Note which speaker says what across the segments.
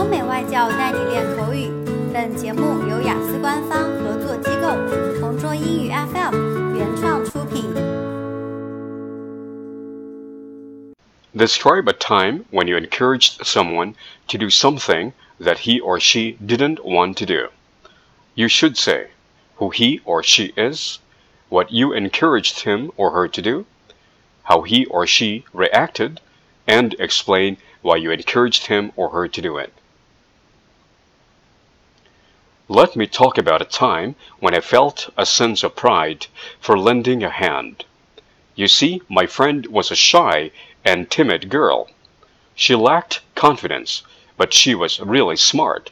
Speaker 1: 欧美外教带你练口语。本节目由雅思官方合作机构同桌英语 FM 原创出品。
Speaker 2: Describe a time when you encouraged someone to do something that he or she didn't want to do. You should say who he or she is, what you encouraged him or her to do, how he or she reacted, and explain why you encouraged him or her to do it. Let me talk about a time when I felt a sense of pride for lending a hand. You see, my friend was a shy and timid girl. She lacked confidence, but she was really smart.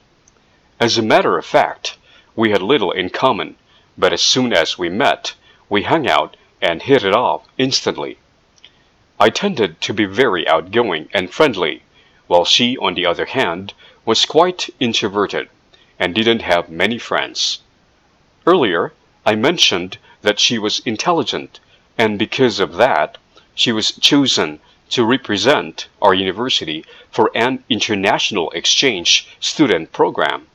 Speaker 2: As a matter of fact, we had little in common, but as soon as we met, we hung out and hit it off instantly. I tended to be very outgoing and friendly, while she, on the other hand, was quite introverted and didn't have many friends. Earlier, I mentioned that she was intelligent, and because of that, she was chosen to represent our university for an international exchange student program.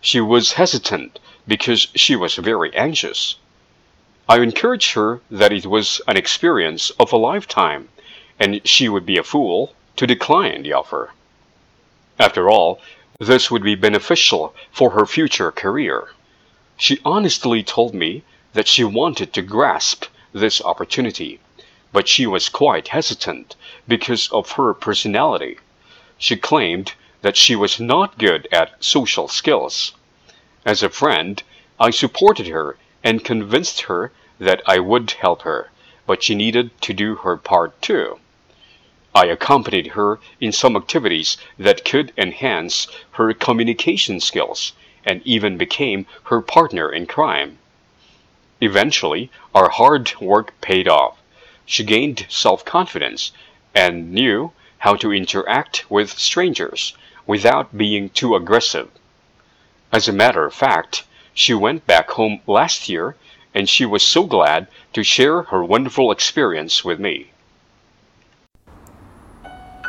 Speaker 2: She was hesitant because she was very anxious. I encouraged her that it was an experience of a lifetime, and she would be a fool to decline the offer. After all, this would be beneficial for her future career. She honestly told me that she wanted to grasp this opportunity, but she was quite hesitant because of her personality. She claimed that she was not good at social skills. As a friend, I supported her and convinced her that I would help her, but she needed to do her part too. I accompanied her in some activities that could enhance her communication skills and even became her partner in crime. Eventually, our hard work paid off. She gained self confidence and knew how to interact with strangers without being too aggressive. As a matter of fact, she went back home last year and she was so glad to share her wonderful experience with me.